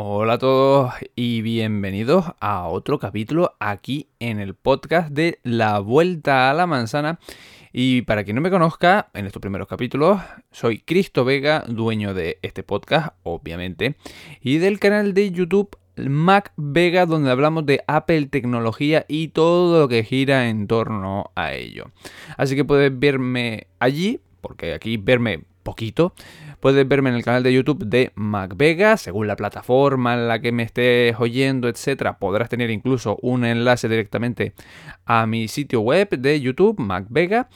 Hola a todos y bienvenidos a otro capítulo aquí en el podcast de La Vuelta a la Manzana. Y para quien no me conozca, en estos primeros capítulos, soy Cristo Vega, dueño de este podcast, obviamente, y del canal de YouTube Mac Vega, donde hablamos de Apple tecnología y todo lo que gira en torno a ello. Así que puedes verme allí, porque aquí verme poquito, Puedes verme en el canal de YouTube de MacVega, según la plataforma en la que me estés oyendo, etcétera. Podrás tener incluso un enlace directamente a mi sitio web de YouTube, MacVega.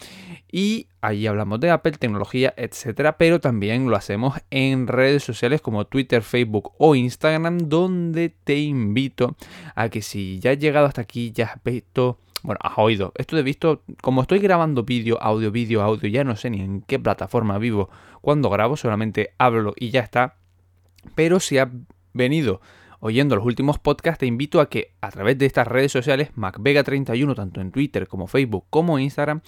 Y ahí hablamos de Apple, tecnología, etcétera. Pero también lo hacemos en redes sociales como Twitter, Facebook o Instagram, donde te invito a que si ya has llegado hasta aquí, ya has visto bueno, has oído. Esto de visto, como estoy grabando vídeo, audio, vídeo, audio, ya no sé ni en qué plataforma vivo cuando grabo, solamente hablo y ya está. Pero si has venido oyendo los últimos podcasts, te invito a que a través de estas redes sociales, MacVega31, tanto en Twitter como Facebook como Instagram,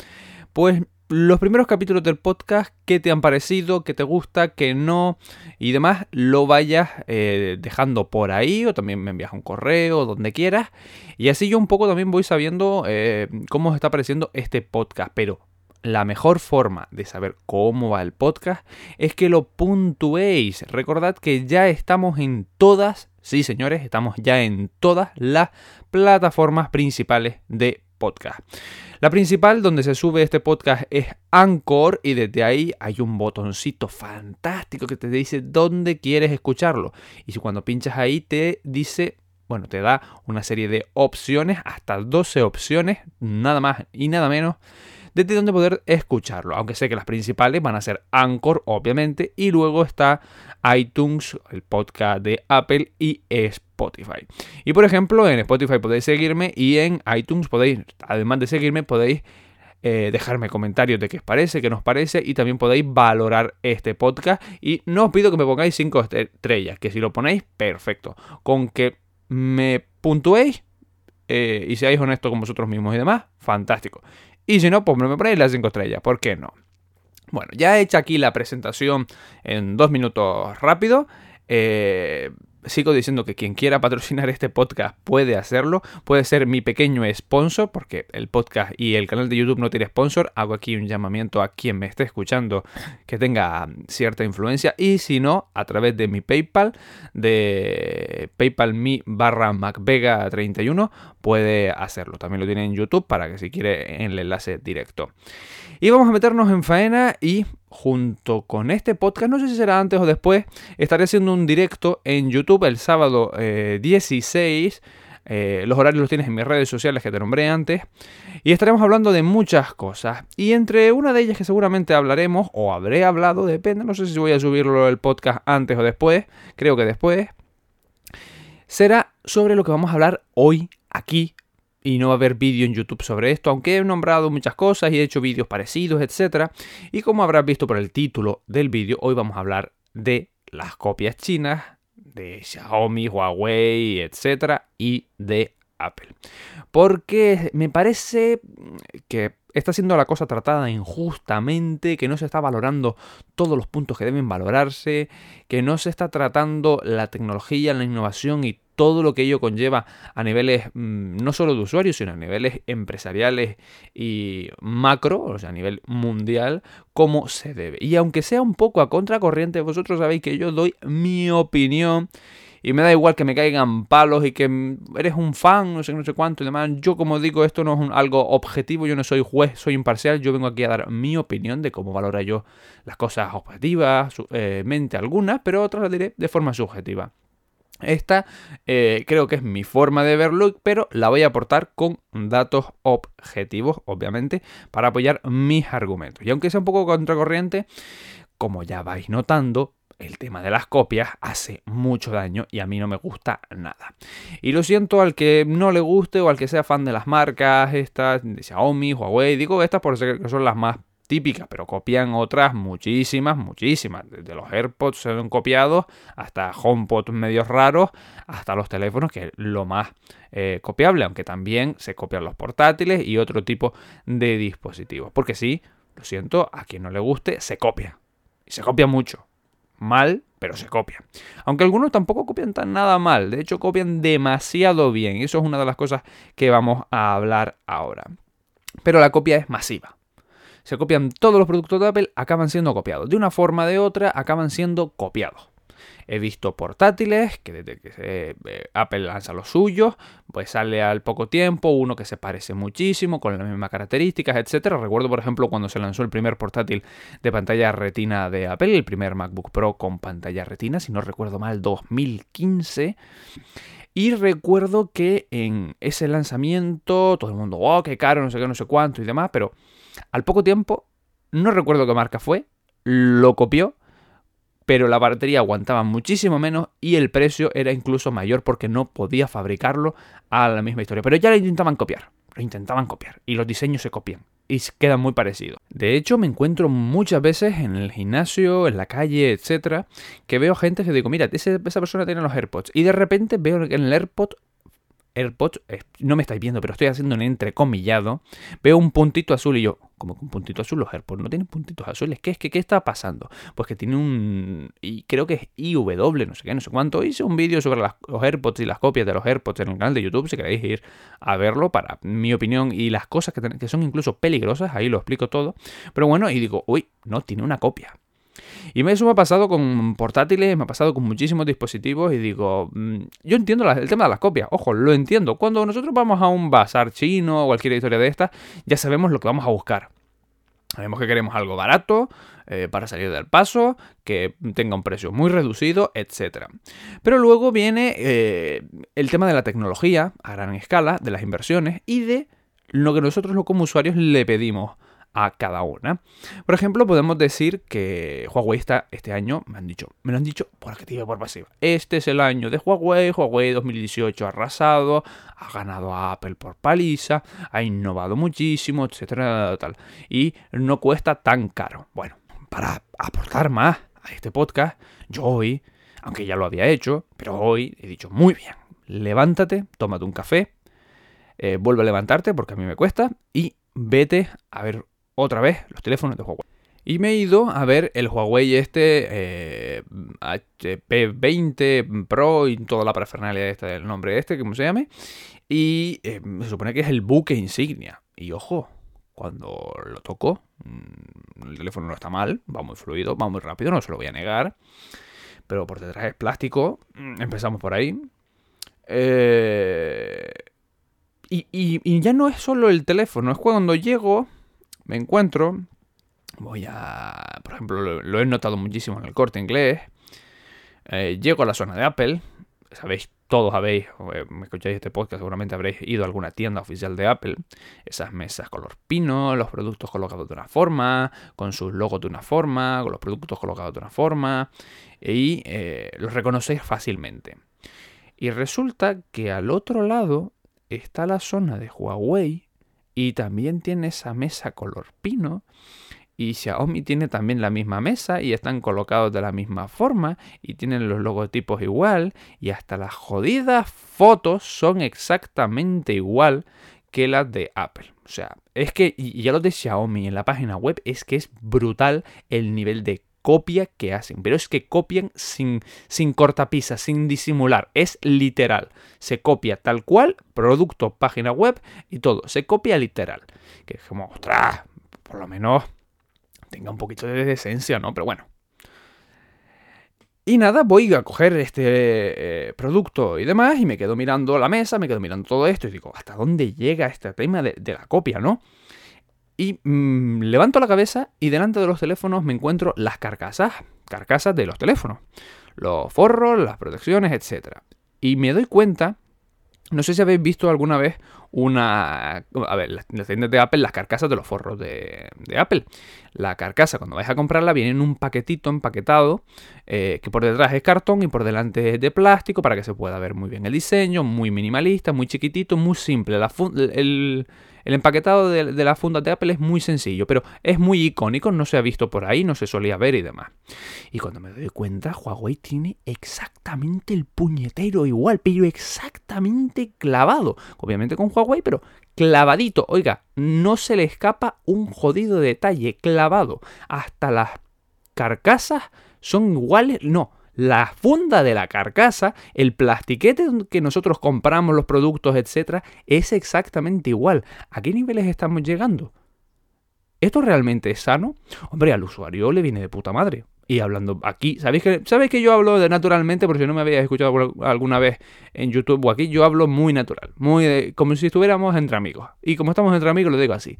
pues los primeros capítulos del podcast, qué te han parecido, qué te gusta, qué no y demás, lo vayas eh, dejando por ahí o también me envías un correo, donde quieras. Y así yo un poco también voy sabiendo eh, cómo está pareciendo este podcast. Pero la mejor forma de saber cómo va el podcast es que lo puntuéis. Recordad que ya estamos en todas, sí señores, estamos ya en todas las plataformas principales de podcast. La principal donde se sube este podcast es Anchor y desde ahí hay un botoncito fantástico que te dice dónde quieres escucharlo. Y si cuando pinchas ahí te dice, bueno, te da una serie de opciones, hasta 12 opciones, nada más y nada menos desde donde poder escucharlo. Aunque sé que las principales van a ser Anchor, obviamente, y luego está iTunes, el podcast de Apple y Spotify. Y por ejemplo, en Spotify podéis seguirme y en iTunes podéis, además de seguirme, podéis eh, dejarme comentarios de qué os parece, qué nos parece y también podéis valorar este podcast. Y no os pido que me pongáis 5 estrellas, que si lo ponéis, perfecto. Con que me puntuéis eh, y seáis honestos con vosotros mismos y demás, fantástico. Y si no, pues me ponéis las 5 estrellas, ¿por qué no? Bueno, ya he hecho aquí la presentación en dos minutos rápido. Eh, sigo diciendo que quien quiera patrocinar este podcast puede hacerlo, puede ser mi pequeño sponsor, porque el podcast y el canal de YouTube no tiene sponsor. Hago aquí un llamamiento a quien me esté escuchando que tenga cierta influencia, y si no, a través de mi PayPal, de PayPal.me barra MacVega31, puede hacerlo. También lo tiene en YouTube para que si quiere en el enlace directo. Y vamos a meternos en faena y junto con este podcast, no sé si será antes o después, estaré haciendo un directo en YouTube el sábado 16. Eh, eh, los horarios los tienes en mis redes sociales que te nombré antes. Y estaremos hablando de muchas cosas. Y entre una de ellas que seguramente hablaremos, o habré hablado, depende, no sé si voy a subirlo el podcast antes o después, creo que después, será sobre lo que vamos a hablar hoy aquí y no va a haber vídeo en YouTube sobre esto, aunque he nombrado muchas cosas y he hecho vídeos parecidos, etc. Y como habrás visto por el título del vídeo, hoy vamos a hablar de las copias chinas, de Xiaomi, Huawei, etc. y de Apple. Porque me parece que está siendo la cosa tratada injustamente, que no se está valorando todos los puntos que deben valorarse, que no se está tratando la tecnología, la innovación y todo lo que ello conlleva a niveles mm, no solo de usuarios, sino a niveles empresariales y macro, o sea, a nivel mundial, como se debe. Y aunque sea un poco a contracorriente, vosotros sabéis que yo doy mi opinión y me da igual que me caigan palos y que mm, eres un fan, no sé, no sé cuánto y demás. Yo, como digo, esto no es algo objetivo, yo no soy juez, soy imparcial, yo vengo aquí a dar mi opinión de cómo valora yo las cosas objetivas, eh, mente algunas, pero otras las diré de forma subjetiva. Esta eh, creo que es mi forma de verlo, pero la voy a aportar con datos objetivos, obviamente, para apoyar mis argumentos. Y aunque sea un poco contracorriente, como ya vais notando, el tema de las copias hace mucho daño y a mí no me gusta nada. Y lo siento al que no le guste o al que sea fan de las marcas, estas de Xiaomi, Huawei, digo estas por ser que son las más típica, pero copian otras muchísimas, muchísimas. Desde los AirPods se han copiado hasta HomePod medios raros, hasta los teléfonos, que es lo más eh, copiable, aunque también se copian los portátiles y otro tipo de dispositivos. Porque sí, lo siento, a quien no le guste, se copia. Y se copia mucho. Mal, pero se copian. Aunque algunos tampoco copian tan nada mal, de hecho copian demasiado bien. Y eso es una de las cosas que vamos a hablar ahora. Pero la copia es masiva. Se copian todos los productos de Apple, acaban siendo copiados. De una forma o de otra, acaban siendo copiados. He visto portátiles que desde que eh, Apple lanza los suyos, pues sale al poco tiempo uno que se parece muchísimo, con las mismas características, etcétera. Recuerdo, por ejemplo, cuando se lanzó el primer portátil de pantalla retina de Apple, el primer MacBook Pro con pantalla retina, si no recuerdo mal, 2015. Y recuerdo que en ese lanzamiento todo el mundo, oh, qué caro, no sé qué, no sé cuánto y demás, pero al poco tiempo, no recuerdo qué marca fue, lo copió pero la batería aguantaba muchísimo menos y el precio era incluso mayor porque no podía fabricarlo a la misma historia. Pero ya lo intentaban copiar, lo intentaban copiar y los diseños se copian y quedan muy parecidos. De hecho, me encuentro muchas veces en el gimnasio, en la calle, etcétera, que veo gente que digo, mira, esa persona tiene los AirPods y de repente veo en el AirPod AirPods, no me estáis viendo, pero estoy haciendo un entrecomillado, veo un puntito azul y yo, como que un puntito azul, los AirPods no tienen puntitos azules, ¿qué es que qué está pasando? Pues que tiene un, y creo que es IW, no sé qué, no sé cuánto, hice un vídeo sobre los AirPods y las copias de los AirPods en el canal de YouTube, si queréis ir a verlo para mi opinión y las cosas que, que son incluso peligrosas, ahí lo explico todo, pero bueno, y digo, uy, no, tiene una copia, y eso me ha pasado con portátiles, me ha pasado con muchísimos dispositivos y digo, mm, yo entiendo el tema de las copias, ojo, lo entiendo. Cuando nosotros vamos a un bazar chino o cualquier historia de esta, ya sabemos lo que vamos a buscar. Sabemos que queremos algo barato eh, para salir del paso, que tenga un precio muy reducido, etc. Pero luego viene eh, el tema de la tecnología a gran escala, de las inversiones y de lo que nosotros como usuarios le pedimos a cada una. Por ejemplo, podemos decir que Huawei está este año, me han dicho, me lo han dicho por activa y por pasiva. Este es el año de Huawei, Huawei 2018 ha arrasado, ha ganado a Apple por paliza, ha innovado muchísimo, etcétera, tal. Y no cuesta tan caro. Bueno, para aportar más a este podcast, yo hoy, aunque ya lo había hecho, pero hoy he dicho, muy bien, levántate, tómate un café, eh, vuelve a levantarte porque a mí me cuesta y vete a ver otra vez los teléfonos de Huawei. Y me he ido a ver el Huawei este HP 20 Pro y toda la parafernalia este del nombre este, como se llame. Y eh, se supone que es el buque insignia. Y ojo, cuando lo toco, mm, el teléfono no está mal, va muy fluido, va muy rápido, no se lo voy a negar. Pero por detrás es plástico, mm, empezamos por ahí. Eh, y ya no es solo el teléfono, es cuando llego me encuentro, voy a, por ejemplo, lo, he notado muchísimo en el corte inglés, eh, llego a la zona de Apple, sabéis, todos habéis, eh, me escucháis este podcast, seguramente habréis ido a alguna tienda oficial de Apple, esas mesas color pino, los productos colocados de una forma, con sus logos de una forma, con los productos colocados de una forma, y eh, los reconocéis fácilmente. Y resulta que al otro lado está la zona de Huawei y también tiene esa mesa color pino. Y Xiaomi tiene también la misma mesa y están colocados de la misma forma y tienen los logotipos igual y hasta las jodidas fotos son exactamente igual que las de Apple. O sea, es que ya los de Xiaomi en la página web es que es brutal el nivel de copia que hacen. Pero es que copian sin, sin cortapisas, sin disimular. Es literal. Se copia tal cual, producto, página web y todo. Se copia literal. Que es como, ostras, por lo menos tenga un poquito de decencia, ¿no? Pero bueno. Y nada, voy a coger este eh, producto y demás y me quedo mirando la mesa, me quedo mirando todo esto y digo, ¿hasta dónde llega este tema de, de la copia, no? Y mm, levanto la cabeza y delante de los teléfonos me encuentro las carcasas, carcasas de los teléfonos, los forros, las protecciones, etc. Y me doy cuenta, no sé si habéis visto alguna vez una... A ver, las, tiendas de Apple, las carcasas de los forros de, Apple. La carcasa, cuando vais a comprarla, viene en un paquetito empaquetado, eh, que por detrás es cartón y por delante es de plástico, para que se pueda ver muy bien el diseño, muy minimalista, muy chiquitito, muy simple. La el, el empaquetado de, la funda de Apple es muy sencillo, pero es muy icónico, no se ha visto por ahí, no se solía ver y demás. Y cuando me doy cuenta, Huawei tiene exactamente el puñetero igual, pero exactamente clavado. Obviamente con Huawei, pero clavadito. Oiga, no se le escapa un jodido detalle, clavado. Hasta las carcasas son iguales, no la funda de la carcasa, el plastiquete que nosotros compramos los productos, etcétera, es exactamente igual. ¿A qué niveles estamos llegando? ¿Esto realmente es sano? Hombre, al usuario le viene de puta madre. Y hablando aquí, ¿sabéis que, ¿sabéis que yo hablo de naturalmente? Por si no me habéis escuchado alguna vez en YouTube o aquí, yo hablo muy natural, muy como si estuviéramos entre amigos. Y como estamos entre amigos, lo digo así.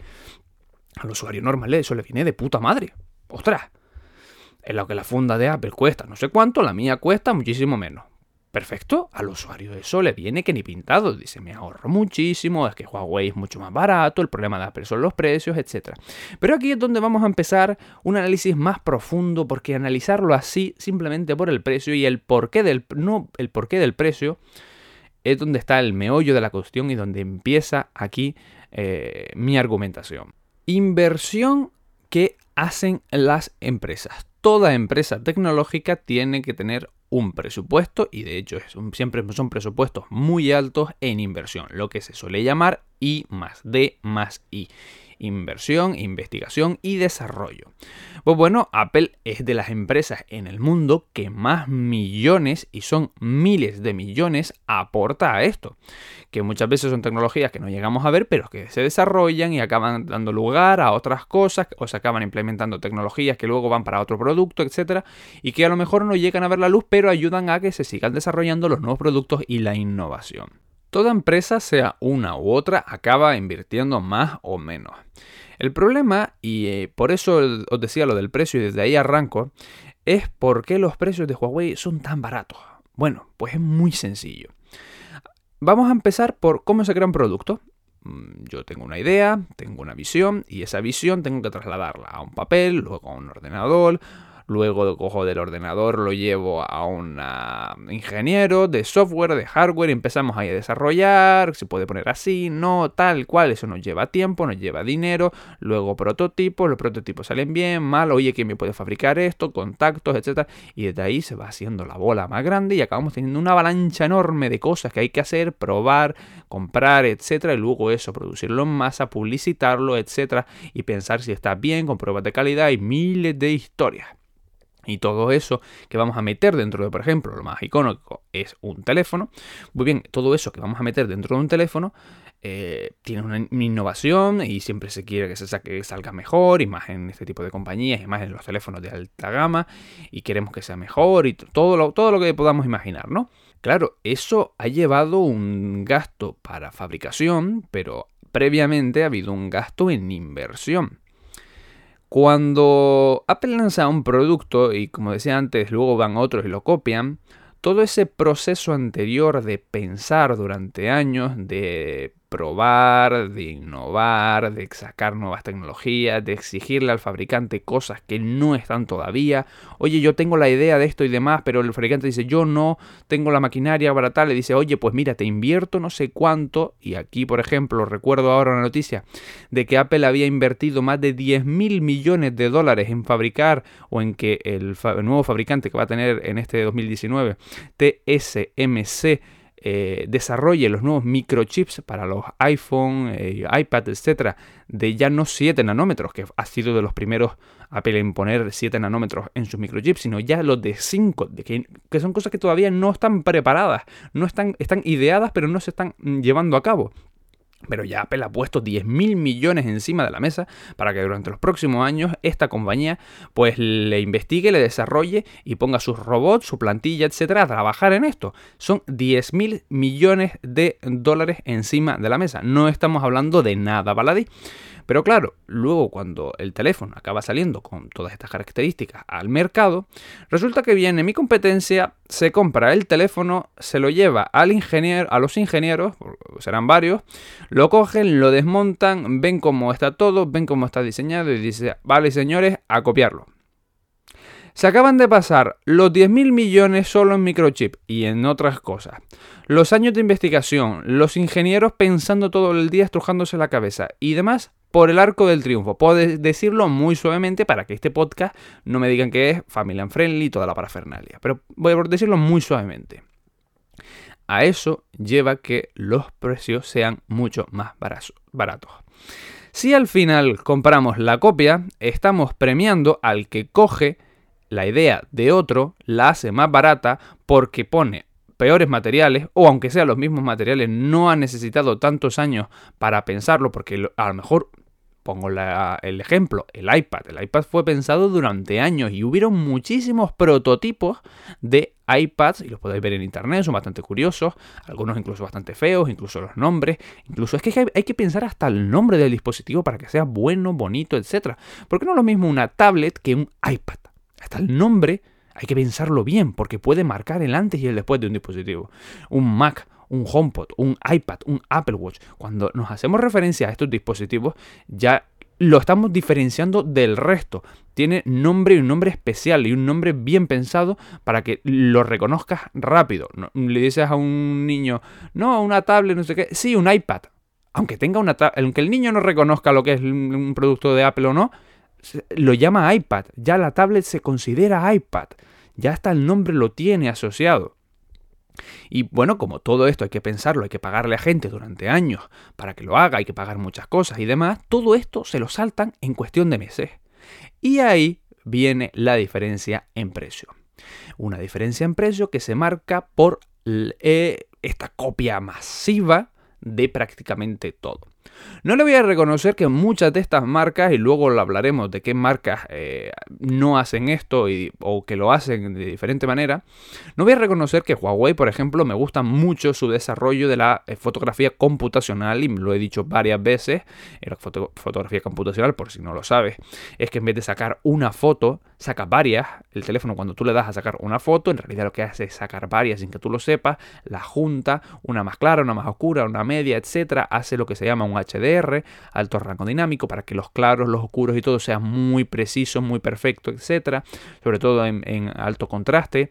Al usuario normal eso le viene de puta madre. ¡Ostras! En lo que la funda de Apple cuesta no sé cuánto, la mía cuesta muchísimo menos. Perfecto, al usuario eso le viene que ni pintado. Dice, me ahorro muchísimo, es que Huawei es mucho más barato, el problema de Apple son los precios, etc. Pero aquí es donde vamos a empezar un análisis más profundo, porque analizarlo así, simplemente por el precio y el porqué del, no, el porqué del precio, es donde está el meollo de la cuestión y donde empieza aquí eh, mi argumentación. Inversión que hacen las empresas. Toda empresa tecnológica tiene que tener un presupuesto y de hecho siempre son presupuestos muy altos en inversión, lo que se suele llamar I más D más I inversión, investigación y desarrollo. Pues bueno, Apple es de las empresas en el mundo que más millones, y son miles de millones, aporta a esto. Que muchas veces son tecnologías que no llegamos a ver, pero que se desarrollan y acaban dando lugar a otras cosas, o se acaban implementando tecnologías que luego van para otro producto, etc. Y que a lo mejor no llegan a ver la luz, pero ayudan a que se sigan desarrollando los nuevos productos y la innovación. Toda empresa, sea una u otra, acaba invirtiendo más o menos. El problema, y eh, por eso os decía lo del precio y desde ahí arranco, es por qué los precios de Huawei son tan baratos. Bueno, pues es muy sencillo. Vamos a empezar por cómo se crea un producto. Mm, yo tengo una idea, tengo una visión y esa visión tengo que trasladarla a un papel, luego a un ordenador, luego cojo del ordenador, lo llevo a un ingeniero de software, de hardware, y empezamos ahí a desarrollar, se puede poner así, no, tal cual, eso nos lleva tiempo, nos lleva dinero, luego prototipos, los prototipos salen bien, mal, oye, ¿quién me puede fabricar esto? Contactos, etcétera, y desde ahí se va haciendo la bola más grande y acabamos teniendo una avalancha enorme de cosas que hay que hacer, probar, comprar, etcétera, y luego eso, producirlo en masa, publicitarlo, etcétera, y pensar si está bien, con pruebas de calidad y miles de historias. Y todo eso que vamos a meter dentro de, por ejemplo, lo más icónico es un teléfono. Muy bien, todo eso que vamos a meter dentro de un teléfono eh, tiene una, innovación y siempre se quiere que se saque, salga mejor, y más en este tipo de compañías, y más en los teléfonos de alta gama, y queremos que sea mejor, y todo lo, todo lo que podamos imaginar, ¿no? Claro, eso ha llevado un gasto para fabricación, pero previamente ha habido un gasto en inversión. Cuando Apple lanza un producto y como decía antes, luego van otros y lo copian, todo ese proceso anterior de pensar durante años, de probar, de innovar, de sacar nuevas tecnologías, de exigirle al fabricante cosas que no están todavía. Oye, yo tengo la idea de esto y demás, pero el fabricante dice, yo no tengo la maquinaria para tal. Le dice, oye, pues mira, te invierto no sé cuánto. Y aquí, por ejemplo, recuerdo ahora una noticia de que Apple había invertido más de 10 mil millones de dólares en fabricar o en que el, el nuevo fabricante que va a tener en este 2019, TSMC, eh, desarrolle los nuevos microchips para los iPhone, eh, iPad, etcétera, de ya no 7 nanómetros, que ha sido de los primeros Apple en poner 7 nanómetros en sus microchips, sino ya los de 5, de que, que, son cosas que todavía no están preparadas, no están, están ideadas, pero no se están llevando a cabo. Pero ya Apple ha puesto 10 mil millones encima de la mesa para que durante los próximos años esta compañía pues le investigue, le desarrolle y ponga sus robots, su plantilla, etcétera, a trabajar en esto. Son 10 mil millones de dólares encima de la mesa. No estamos hablando de nada baladí. Pero claro, luego cuando el teléfono acaba saliendo con todas estas características al mercado, resulta que viene mi competencia, se compra el teléfono, se lo lleva al ingeniero, a los ingenieros, serán varios, lo cogen, lo desmontan, ven cómo está todo, ven cómo está diseñado y dice, vale señores, a copiarlo. Se acaban de pasar los 10.000 millones solo en microchip y en otras cosas. Los años de investigación, los ingenieros pensando todo el día estrujándose la cabeza y demás por el arco del triunfo. Puedo decirlo muy suavemente para que este podcast no me digan que es family friendly y toda la parafernalia. Pero voy a decirlo muy suavemente. A eso lleva que los precios sean mucho más baratos. Si al final compramos la copia, estamos premiando al que coge la idea de otro la hace más barata porque pone peores materiales, o aunque sean los mismos materiales, no ha necesitado tantos años para pensarlo, porque a lo mejor Pongo el ejemplo, el iPad. El iPad fue pensado durante años y hubieron muchísimos prototipos de iPads, y los podéis ver en internet, son bastante curiosos, algunos incluso bastante feos, incluso los nombres, incluso es que hay que pensar hasta el nombre del dispositivo para que sea bueno, bonito, etc. Porque no es lo mismo una tablet que un iPad. Hasta el nombre hay que pensarlo bien, porque puede marcar el antes y el después de un dispositivo. Un Mac un HomePod, un iPad, un Apple Watch, cuando nos hacemos referencia a estos dispositivos, ya lo estamos diferenciando del resto. Tiene nombre y un nombre especial y un nombre bien pensado para que lo reconozcas rápido. le dices a un niño, no, una tablet, no sé qué. Sí, un iPad. Aunque tenga una aunque el niño no reconozca lo que es un producto de Apple o no, lo llama iPad. Ya la tablet se considera iPad. Ya hasta el nombre lo tiene asociado. Y bueno, como todo esto hay que pensarlo, hay que pagarle a gente durante años para que lo haga, hay que pagar muchas cosas y demás, todo esto se lo saltan en cuestión de meses. Y ahí viene la diferencia en precio. Una diferencia en precio que se marca por eh, esta copia masiva de prácticamente todo. No le voy a reconocer que muchas de estas marcas, y luego hablaremos de qué marcas eh, no hacen esto o que lo hacen de diferente manera, no voy a reconocer que Huawei, por ejemplo, me gusta mucho su desarrollo de la eh, fotografía computacional, y lo he dicho varias veces, la fotografía computacional, por si no lo sabes, es que en vez de sacar una foto, saca varias. El teléfono cuando tú le das a sacar una foto, en realidad lo que hace es sacar varias sin que tú lo sepas, la junta, una más clara, una más oscura, una media, etcétera, hace lo que se llama un HDR, alto rango dinámico, para que los claros, los oscuros y todo sea muy preciso, muy perfecto, etcétera, sobre todo en alto contraste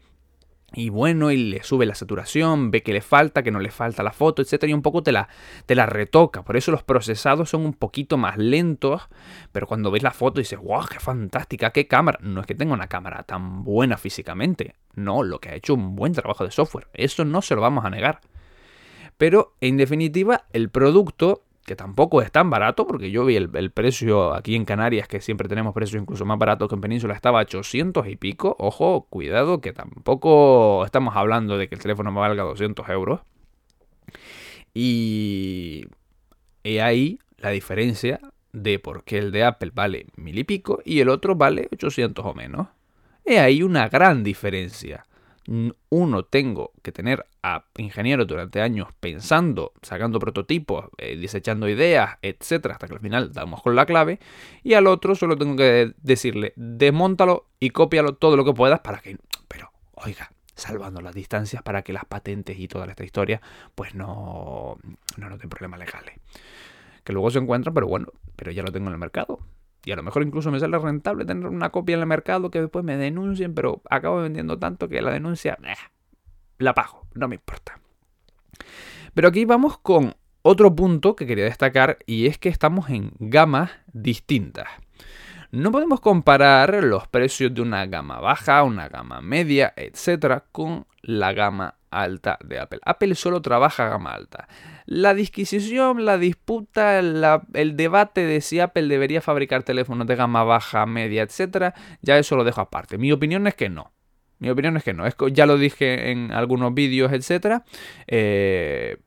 y bueno, y le sube la saturación, ve que le falta, que no le falta la foto, etcétera, y un poco te la, te la retoca. Por eso los procesados son un poquito más lentos, pero cuando ves la foto dices, wow, qué fantástica, qué cámara. No es que tenga una cámara tan buena físicamente, no, lo que ha hecho un buen trabajo de software. Eso no se lo vamos a negar. Pero en definitiva, el producto que tampoco es tan barato, porque yo vi el, precio aquí en Canarias, que siempre tenemos precios incluso más baratos que en Península, estaba a 800 y pico. Ojo, cuidado, que tampoco estamos hablando de que el teléfono me valga 200 euros. Y, y ahí la diferencia de por qué el de Apple vale mil y pico y el otro vale 800 o menos. Y ahí una gran diferencia uno, tengo que tener a ingenieros durante años pensando, sacando prototipos, eh, desechando ideas, etcétera, hasta que al final damos con la clave. Y al otro solo tengo que decirle, desmóntalo y cópialo todo lo que puedas para que. Pero, oiga, salvando las distancias para que las patentes y toda esta historia, pues no, no nos den problemas legales. Que luego se encuentran, pero bueno, pero ya lo tengo en el mercado. Y a lo mejor incluso me sale rentable tener una copia en el mercado que después me denuncien, pero acabo vendiendo tanto que la denuncia eh, la pago, no me importa. Pero aquí vamos con otro punto que quería destacar y es que estamos en gamas distintas. No podemos comparar los precios de una gama baja, una gama media, etcétera, con la gama alta de Apple. Apple solo trabaja gama alta. La disquisición, la disputa, el debate de si Apple debería fabricar teléfonos de gama baja, media, etcétera, ya eso lo dejo aparte. Mi opinión es que no. Mi opinión es que no. Ya lo dije en algunos vídeos, etcétera. Eh,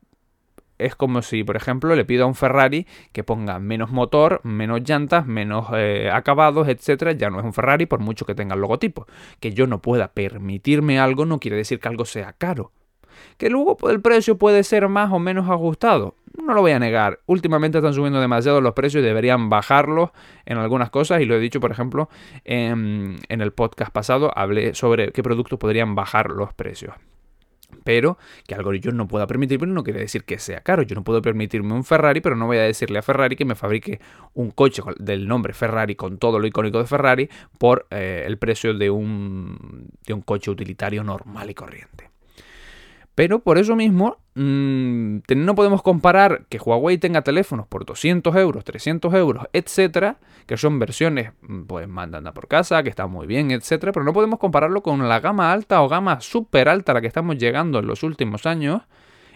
es como si, por ejemplo, le pido a un Ferrari que ponga menos motor, menos llantas, menos eh, acabados, etcétera. Ya no es un Ferrari por mucho que tenga el logotipo. Que yo no pueda permitirme algo no quiere decir que algo sea caro. Que luego el precio puede ser más o menos ajustado. No lo voy a negar. Últimamente están subiendo demasiado los precios y deberían bajarlos en algunas cosas. Y lo he dicho, por ejemplo, en, en el podcast pasado. Hablé sobre qué productos podrían bajar los precios. Pero que algo yo no pueda permitirme no quiere decir que sea caro. Yo no puedo permitirme un Ferrari, pero no voy a decirle a Ferrari que me fabrique un coche del nombre Ferrari con todo lo icónico de Ferrari por eh, el precio de un, de un coche utilitario normal y corriente. Pero por eso mismo mm, no podemos comparar que Huawei tenga teléfonos por 200 euros, 300 euros, etcétera, que son versiones, mm, pues mandan por casa, que están muy bien, etcétera, pero no podemos compararlo con la gama alta o gama súper alta a la que estamos llegando en los últimos años.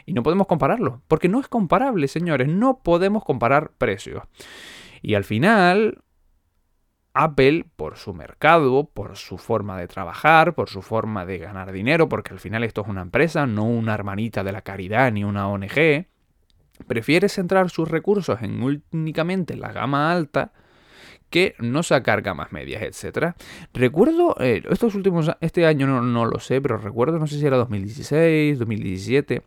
Y no podemos compararlo, porque no es comparable, señores, no podemos comparar precios. Y al final, Apple, por su mercado, por su forma de trabajar, por su forma de ganar dinero, porque al final esto es una empresa, no una hermanita de la caridad ni una ONG, prefiere centrar sus recursos en únicamente la gama alta que no sacar gamas medias, etc. Recuerdo, eh, estos últimos, este año no, lo sé, pero recuerdo, no sé si era 2016, 2017,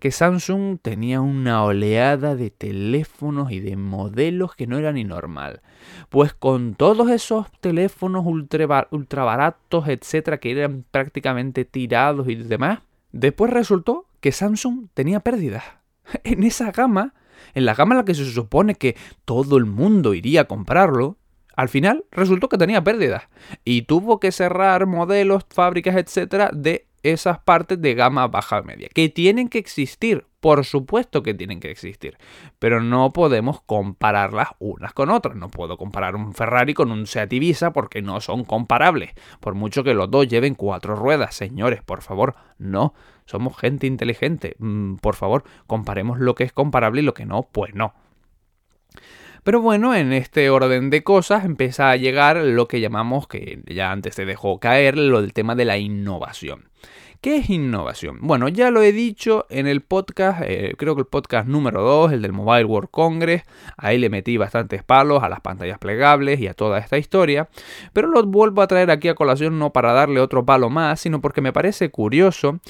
que Samsung tenía una oleada de teléfonos y de modelos que no era ni normal. Pues con todos esos teléfonos ultra, ultra baratos, etc., que eran prácticamente tirados y demás, después resultó que Samsung tenía pérdidas. En esa gama en la gama en la que se supone que todo el mundo iría a comprarlo, al final resultó que tenía pérdidas y tuvo que cerrar modelos, fábricas, etcétera, de esas partes de gama baja media, que tienen que existir, por supuesto que tienen que existir, pero no podemos compararlas unas con otras. No puedo comparar un Ferrari con un Seat Ibiza porque no son comparables, por mucho que los dos lleven cuatro ruedas, señores, por favor, no. Somos gente inteligente, mm, por favor, comparemos lo que es comparable y lo que no, pues no. Pero bueno, en este orden de cosas empieza a llegar lo que llamamos, que ya antes se dejó caer, lo del tema de la innovación. ¿Qué es innovación? Bueno, ya lo he dicho en el podcast, eh, creo que el podcast número 2, el del Mobile World Congress, ahí le metí bastantes palos a las pantallas plegables y a toda esta historia, pero lo vuelvo a traer aquí a colación no para darle otro palo más, sino porque me parece curioso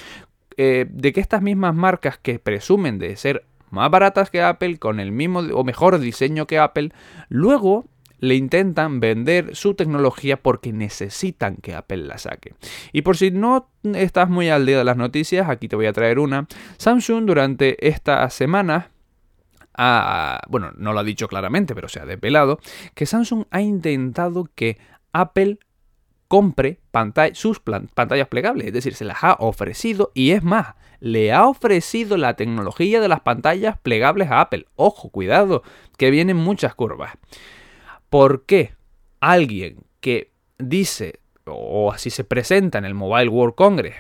eh, de que estas mismas marcas que presumen de ser más baratas que Apple, con el mismo o mejor diseño que Apple, luego le intentan vender su tecnología porque necesitan que Apple la saque. Y por si no estás muy al día de las noticias, aquí te voy a traer una. Samsung durante esta semana ha, bueno, no lo ha dicho claramente, pero se ha desvelado, que Samsung ha intentado que Apple compre sus pantallas plegables, es decir, se las ha ofrecido y es más, le ha ofrecido la tecnología de las pantallas plegables a Apple. Ojo, cuidado, que vienen muchas curvas. ¿Por qué alguien que dice o así se presenta en el Mobile World Congress,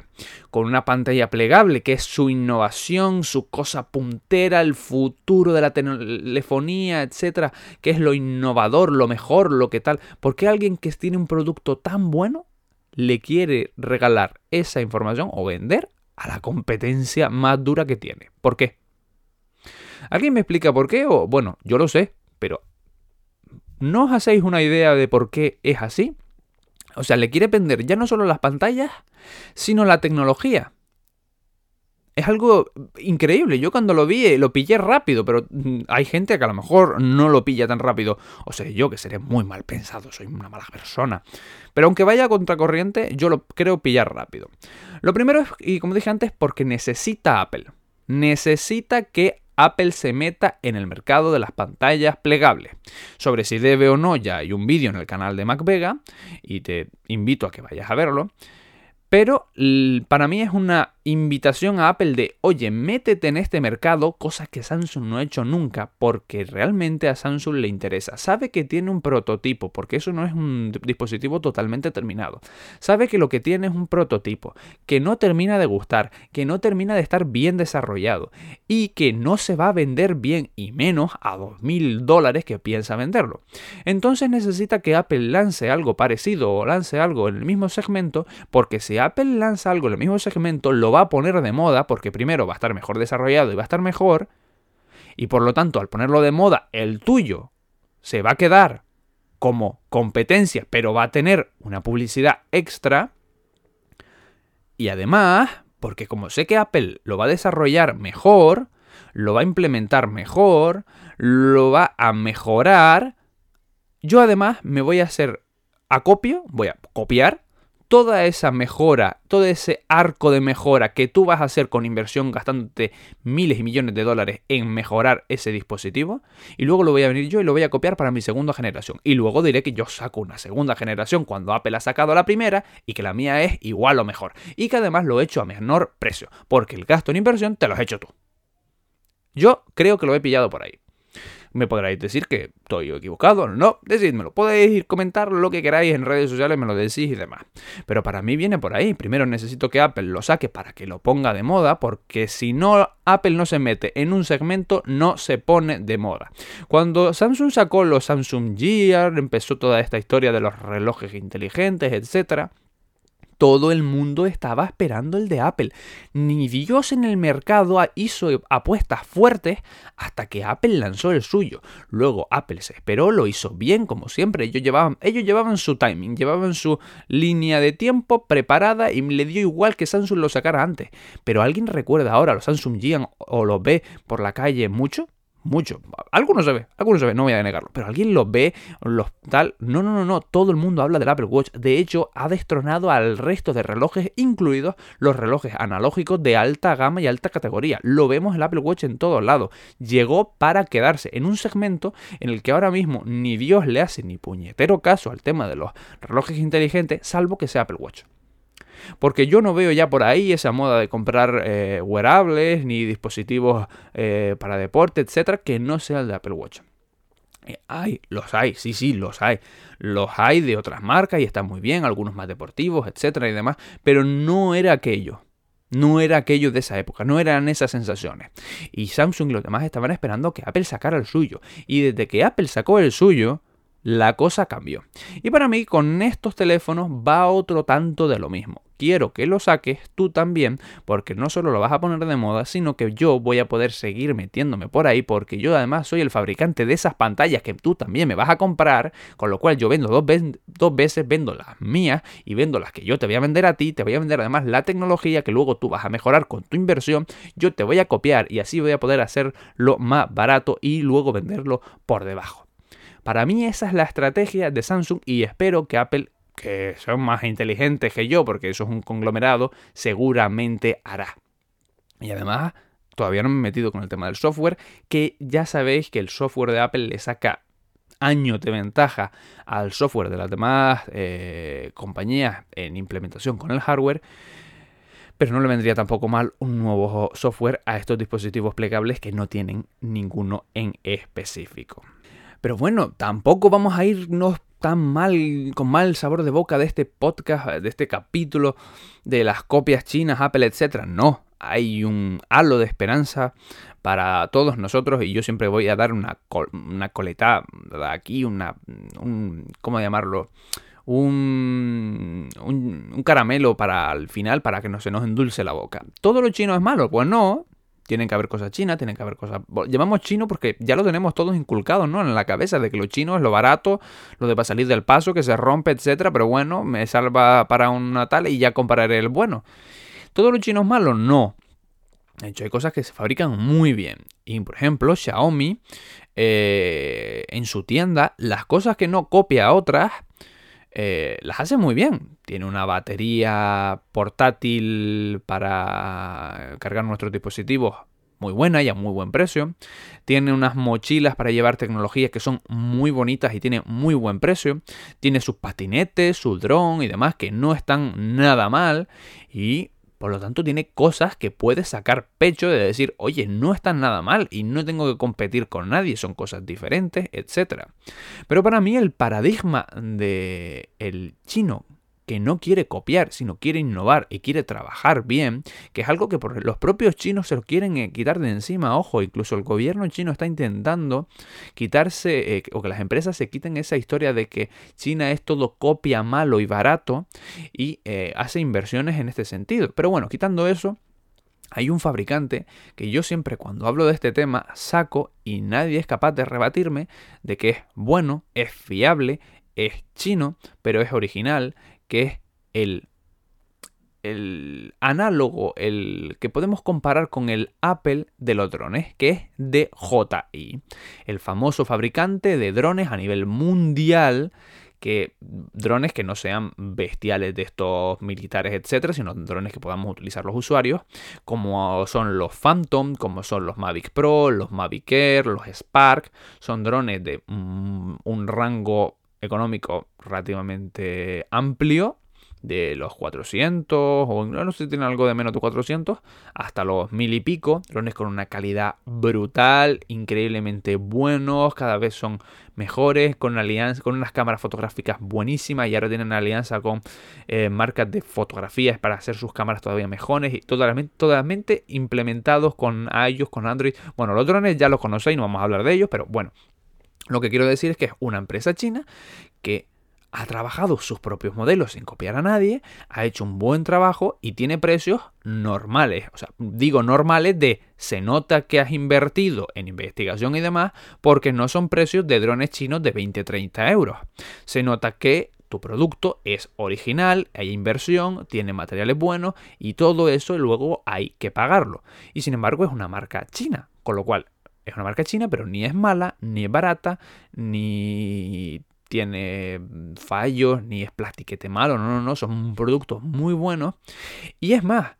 con una pantalla plegable que es su innovación, su cosa puntera, el futuro de la telefonía, etcétera, que es lo innovador, lo mejor, lo que tal. ¿Por qué alguien que tiene un producto tan bueno le quiere regalar esa información o vender a la competencia más dura que tiene? ¿Por qué? ¿Alguien me explica por qué? O bueno, yo lo sé, pero ¿no os hacéis una idea de por qué es así? O sea, le quiere vender ya no solo las pantallas, sino la tecnología. Es algo increíble. Yo cuando lo vi eh, lo pillé rápido, pero mm, hay gente que a lo mejor no lo pilla tan rápido. O sea, yo que seré muy mal pensado, soy una mala persona. Pero aunque vaya a contracorriente, yo lo creo pillar rápido. Lo primero es, y como dije antes, porque necesita Apple. Necesita que Apple se meta en el mercado de las pantallas plegables. Sobre si debe o no, ya hay un vídeo en el canal de MacVega y te invito a que vayas a verlo. Pero para mí es una invitación a Apple de, oye, métete en este mercado, cosa que Samsung no ha hecho nunca, porque realmente a Samsung le interesa. Sabe que tiene un prototipo, porque eso no es un dispositivo totalmente terminado. Sabe que lo que tiene es un prototipo, que no termina de gustar, que no termina de estar bien desarrollado y que no se va a vender bien y menos a 2.000 dólares que piensa venderlo. Entonces necesita que Apple lance algo parecido o lance algo en el mismo segmento, porque si Apple lanza algo en el mismo segmento, lo va a poner de moda porque primero va a estar mejor desarrollado y va a estar mejor, y por lo tanto al ponerlo de moda, el tuyo se va a quedar como competencia, pero va a tener una publicidad extra. Y además, porque como sé que Apple lo va a desarrollar mejor, lo va a implementar mejor, lo va a mejorar, yo además me voy a hacer acopio, voy a copiar toda esa mejora, todo ese arco de mejora que tú vas a hacer con inversión gastándote miles y millones de dólares en mejorar ese dispositivo, y luego lo voy a venir yo y lo voy a copiar para mi segunda generación. Y luego diré que yo saco una segunda generación cuando Apple ha sacado la primera y que la mía es igual o mejor. Y que además lo he hecho a menor precio, porque el gasto en inversión te lo has hecho tú. Yo creo que lo he pillado por ahí. Me podréis decir que estoy equivocado, no, decídmelo. Podéis comentar lo que queráis en redes sociales, me lo decís y demás. Pero para mí viene por ahí. Primero necesito que Apple lo saque para que lo ponga de moda, porque si no, Apple no se mete en un segmento, no se pone de moda. Cuando Samsung sacó los Samsung Gear, empezó toda esta historia de los relojes inteligentes, etcétera todo el mundo estaba esperando el de Apple. Ni Dios en el mercado hizo apuestas fuertes hasta que Apple lanzó el suyo. Luego Apple se esperó, lo hizo bien como siempre. Ellos llevaban, ellos llevaban su timing, llevaban su línea de tiempo preparada y le dio igual que Samsung lo sacara antes. Pero ¿alguien recuerda ahora los Samsung Gian o los ve por la calle mucho? Mucho. Algunos se ve, algunos se ve, no voy a negarlo. Pero alguien lo ve, los tal. No, no, no, no. Todo el mundo habla del Apple Watch. De hecho, ha destronado al resto de relojes, incluidos los relojes analógicos de alta gama y alta categoría. Lo vemos el Apple Watch en todos lados. Llegó para quedarse en un segmento en el que ahora mismo ni Dios le hace ni puñetero caso al tema de los relojes inteligentes, salvo que sea Apple Watch. Porque yo no veo ya por ahí esa moda de comprar eh, wearables ni dispositivos eh, para deporte, etcétera, que no sea el de Apple Watch. Eh, hay, los hay, sí, sí, los hay. Los hay de otras marcas y están muy bien, algunos más deportivos, etcétera y demás, pero no era aquello. No era aquello de esa época, no eran esas sensaciones. Y Samsung y los demás estaban esperando que Apple sacara el suyo. Y desde que Apple sacó el suyo, la cosa cambió. Y para mí con estos teléfonos va otro tanto de lo mismo quiero que lo saques tú también, porque no solo lo vas a poner de moda, sino que yo voy a poder seguir metiéndome por ahí, porque yo además soy el fabricante de esas pantallas que tú también me vas a comprar, con lo cual yo vendo dos, dos veces, vendo las mías y vendo las que yo te voy a vender a ti, te voy a vender además la tecnología que luego tú vas a mejorar con tu inversión, yo te voy a copiar y así voy a poder hacerlo más barato y luego venderlo por debajo. Para mí esa es la estrategia de Samsung y espero que Apple que son más inteligentes que yo, porque eso es un conglomerado, seguramente hará. Y además, todavía no me he metido con el tema del software, que ya sabéis que el software de Apple le saca años de ventaja al software de las demás eh, compañías en implementación con el hardware. Pero no le vendría tampoco mal un nuevo software a estos dispositivos plegables que no tienen ninguno en específico. Pero bueno, tampoco vamos a irnos tan mal, con mal sabor de boca de este podcast, de este capítulo de las copias chinas, Apple, etc. No, hay un halo de esperanza para todos nosotros y yo siempre voy a dar una, una coleta aquí, una, un, ¿cómo llamarlo? Un, un, un, caramelo para el final para que no se nos endulce la boca. ¿Todo lo chino es malo? Pues no, tienen que haber cosas chinas, tienen que haber cosas... Llamamos chino porque ya lo tenemos todos inculcados, ¿no? En la cabeza de que lo chino es lo barato, lo de para salir del paso, que se rompe, etcétera, pero bueno, me salva para una tal y ya compararé el bueno. ¿Todo lo chino es malo? No. De hecho, hay cosas que se fabrican muy bien. Y, por ejemplo, Xiaomi, eh, en su tienda, las cosas que no copia a otras, eh, las hace muy bien. Tiene una batería portátil para cargar nuestros dispositivos muy buena y a muy buen precio. Tiene unas mochilas para llevar tecnologías que son muy bonitas y tiene muy buen precio. Tiene sus patinetes, su dron y demás que no están nada mal. Y por lo tanto, tiene cosas que puede sacar pecho de decir, oye, no están nada mal y no tengo que competir con nadie, son cosas diferentes, etc. Pero para mí el paradigma de el chino que no quiere copiar, sino quiere innovar y quiere trabajar bien, que es algo que los propios chinos se lo quieren eh, quitar de encima. Ojo, incluso el gobierno chino está intentando quitarse, eh, o que las empresas se quiten esa historia de que China es todo copia malo y barato y eh, hace inversiones en este sentido. Pero bueno, quitando eso, hay un fabricante que yo siempre cuando hablo de este tema saco y nadie es capaz de rebatirme de que es bueno, es fiable, es chino, pero es original, que es el, el análogo, el que podemos comparar con el Apple de los drones, que es DJI, el famoso fabricante de drones a nivel mundial que drones que no sean bestiales de estos militares, etcétera, sino drones que podamos utilizar los usuarios, como son los Phantom, como son los Mavic Pro, los Mavic Air, los Spark, son drones de un rango económico relativamente amplio de los 400, o no sé si tienen algo de menos de 400, hasta los mil y pico. Drones con una calidad brutal, increíblemente buenos, cada vez son mejores, con, alianza, con unas cámaras fotográficas buenísimas y ahora tienen alianza con eh, marcas de fotografías para hacer sus cámaras todavía mejores y totalmente, totalmente implementados con iOS, con Android. Bueno, los drones ya los conocéis, no vamos a hablar de ellos, pero bueno, lo que quiero decir es que es una empresa china que ha trabajado sus propios modelos sin copiar a nadie, ha hecho un buen trabajo y tiene precios normales. O sea, digo normales de se nota que has invertido en investigación y demás porque no son precios de drones chinos de 20-30 euros. Se nota que tu producto es original, hay inversión, tiene materiales buenos y todo eso luego hay que pagarlo. Y sin embargo es una marca china, con lo cual es una marca china, pero ni es mala, ni es barata, ni tiene fallos, ni es plastiquete malo, no, no, no, son productos muy buenos. Y es más,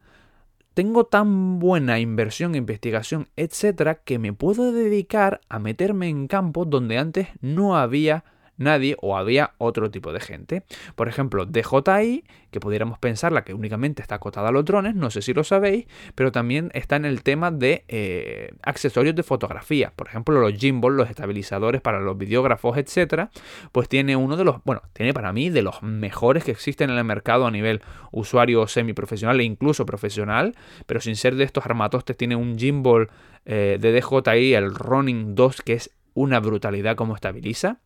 tengo tan buena inversión, investigación, etcétera, que me puedo dedicar a meterme en campos donde antes no había nadie o había otro tipo de gente. Por ejemplo, DJI, que pudiéramos pensarla que únicamente está acotada a los drones, no sé si lo sabéis, pero también está en el tema de eh, accesorios de fotografía. Por ejemplo, los gimbal, los estabilizadores para los videógrafos, etcétera, pues tiene uno de los, bueno, tiene para mí de los mejores que existen en el mercado a nivel usuario semiprofesional e incluso profesional, pero sin ser de estos armatostes, tiene un gimbal eh, de DJI, el Ronin 2, que es una brutalidad como estabiliza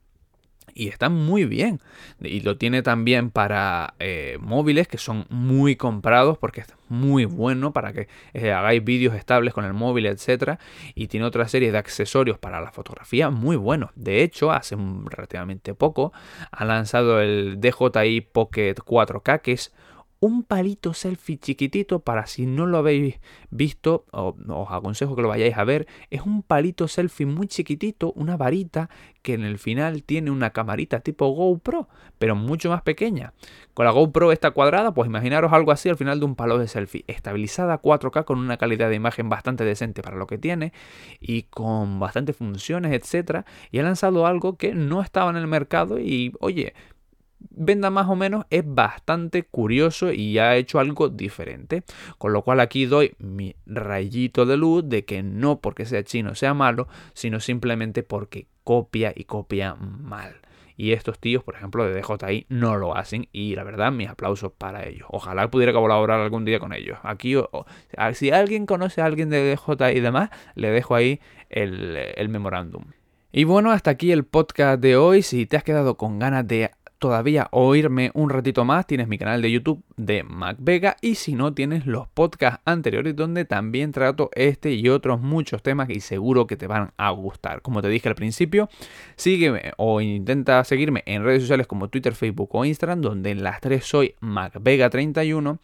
y está muy bien. Y lo tiene también para eh, móviles que son muy comprados porque es muy bueno para que eh, hagáis vídeos estables con el móvil, etc. Y tiene otra serie de accesorios para la fotografía muy buenos. De hecho, hace relativamente poco ha lanzado el DJI Pocket 4K que es un palito selfie chiquitito para si no lo habéis visto, os aconsejo que lo vayáis a ver, es un palito selfie muy chiquitito, una varita que en el final tiene una camarita tipo GoPro, pero mucho más pequeña. Con la GoPro esta cuadrada, pues imaginaros algo así al final de un palo de selfie, estabilizada 4K con una calidad de imagen bastante decente para lo que tiene y con bastantes funciones, etcétera, y ha lanzado algo que no estaba en el mercado y oye, venda más o menos es bastante curioso y ha hecho algo diferente. Con lo cual aquí doy mi rayito de luz de que no porque sea chino sea malo, sino simplemente porque copia y copia mal. Y estos tíos, por ejemplo, de DJI no lo hacen y la verdad mis aplausos para ellos. Ojalá pudiera colaborar algún día con ellos. Aquí, si alguien conoce a alguien de DJI y demás, le dejo ahí el, el memorándum. Y bueno, hasta aquí el podcast de hoy. Si te has quedado con ganas de todavía oírme un ratito más, tienes mi canal de YouTube de MacVega y si no tienes los podcasts anteriores donde también trato este y otros muchos temas y seguro que te van a gustar. Como te dije al principio, sígueme o intenta seguirme en redes sociales como Twitter, Facebook o Instagram, donde en las tres soy MacVega31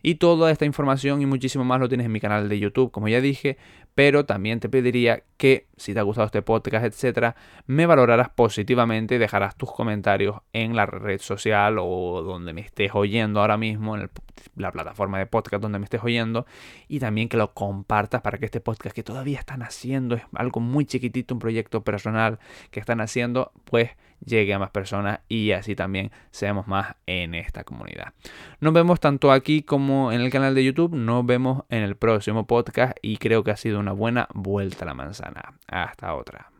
y toda esta información y muchísimo más lo tienes en mi canal de YouTube, como ya dije, pero también te pediría que si te ha gustado este podcast, etcétera, me valoraras positivamente y dejarás tus comentarios en la red social o donde me estés oyendo ahora mismo, en la plataforma de podcast donde me estés oyendo, y también que lo compartas para que este podcast que todavía están haciendo, es algo muy chiquitito, un proyecto personal que están haciendo, pues llegue a más personas y así también seamos más en esta comunidad. Nos vemos tanto aquí como en el canal de YouTube, nos vemos en el próximo podcast y creo que ha sido una buena vuelta a la manzana. Hasta otra.